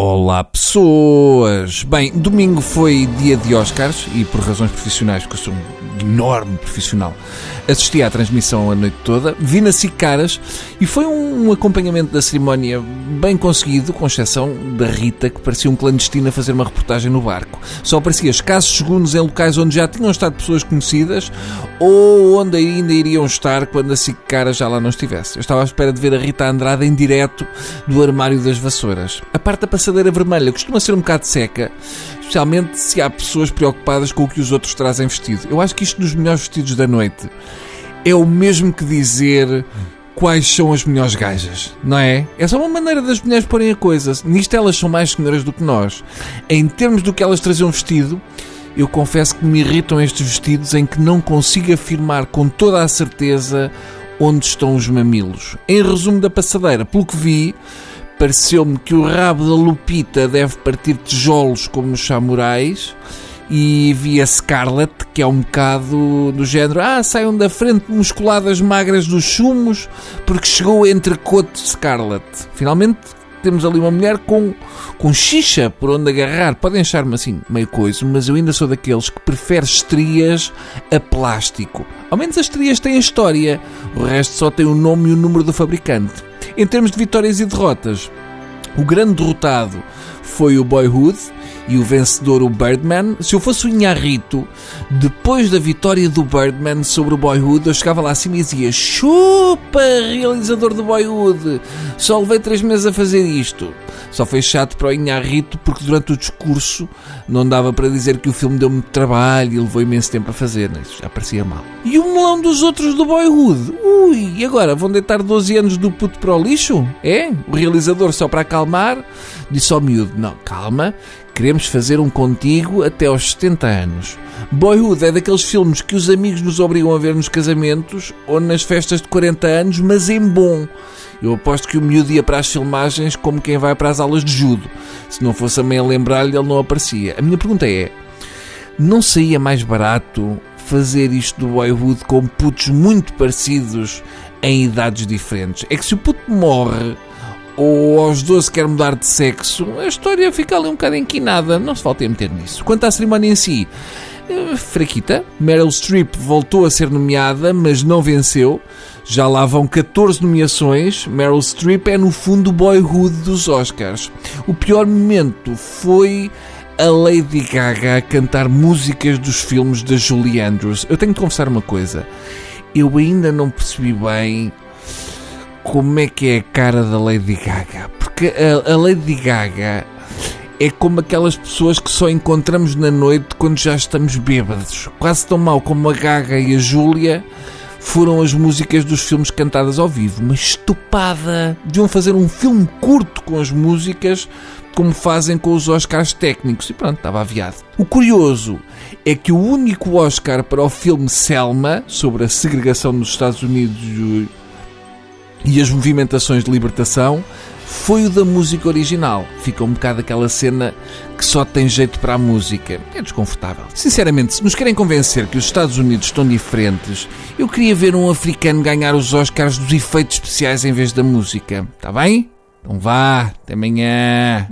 Olá pessoas! Bem, domingo foi dia de Oscars e por razões profissionais, porque eu sou um enorme profissional, assisti à transmissão a noite toda, vi na Caras e foi um acompanhamento da cerimónia bem conseguido, com exceção da Rita, que parecia um clandestino a fazer uma reportagem no barco. Só aparecia escassos segundos em locais onde já tinham estado pessoas conhecidas ou onde ainda iriam estar quando a Caras já lá não estivesse. Eu estava à espera de ver a Rita Andrade em direto do armário das vassouras. A parte da passadeira vermelha costuma ser um bocado seca, especialmente se há pessoas preocupadas com o que os outros trazem vestido. Eu acho que isto dos melhores vestidos da noite é o mesmo que dizer quais são as melhores gajas, não é? É só uma maneira das mulheres porem a coisa. Nisto elas são mais senhoras do que nós. Em termos do que elas trazem vestido, eu confesso que me irritam estes vestidos em que não consigo afirmar com toda a certeza onde estão os mamilos. Em resumo da passadeira, pelo que vi, pareceu-me que o rabo da Lupita deve partir tijolos como os samurais e vi a que é um bocado do género ah, saiam da frente musculadas magras dos chumos porque chegou entre coto Scarlett. Finalmente temos ali uma mulher com, com xixa por onde agarrar. Podem achar-me assim meio coisa, mas eu ainda sou daqueles que prefere estrias a plástico. Ao menos as estrias têm a história, o resto só tem o nome e o número do fabricante. Em termos de vitórias e derrotas, o grande derrotado foi o Boyhood e o vencedor o Birdman. Se eu fosse o Inharrito, depois da vitória do Birdman sobre o Boyhood, eu chegava lá acima e dizia: Chupa, realizador do Boyhood, só levei três meses a fazer isto. Só foi chato para o Inharrito porque durante o discurso não dava para dizer que o filme deu muito trabalho e levou imenso tempo a fazer, né? isso já parecia mal. E o melão dos outros do Boyhood? Ui, e agora vão deitar 12 anos do puto para o lixo? É? O realizador, só para acalmar, disse ao miúdo: Não, calma, queremos fazer um contigo até aos 70 anos. Boyhood é daqueles filmes que os amigos nos obrigam a ver nos casamentos ou nas festas de 40 anos, mas em bom. Eu aposto que o miúdo ia para as filmagens como quem vai para as aulas de judo. Se não fosse a mãe a lembrar-lhe, ele não aparecia. A minha pergunta é: não saía mais barato fazer isto do boyhood com putos muito parecidos em idades diferentes? É que se o puto morre ou aos 12 quer mudar de sexo, a história fica ali um bocado inquinada. Não se falta a meter nisso. Quanto à cerimónia em si, eh, fraquita. Meryl Streep voltou a ser nomeada, mas não venceu. Já lá vão 14 nomeações. Meryl Streep é, no fundo, o boyhood dos Oscars. O pior momento foi a Lady Gaga a cantar músicas dos filmes da Julie Andrews. Eu tenho de confessar uma coisa. Eu ainda não percebi bem como é que é a cara da Lady Gaga. Porque a, a Lady Gaga é como aquelas pessoas que só encontramos na noite quando já estamos bêbados. Quase tão mal como a Gaga e a Júlia foram as músicas dos filmes cantadas ao vivo. Uma estupada! Deviam fazer um filme curto com as músicas, como fazem com os Oscars técnicos. E pronto, estava aviado. O curioso é que o único Oscar para o filme Selma, sobre a segregação nos Estados Unidos e as movimentações de libertação, foi o da música original. Fica um bocado aquela cena que só tem jeito para a música. É desconfortável. Sinceramente, se nos querem convencer que os Estados Unidos estão diferentes, eu queria ver um africano ganhar os Oscars dos efeitos especiais em vez da música. Está bem? Então vá, até amanhã.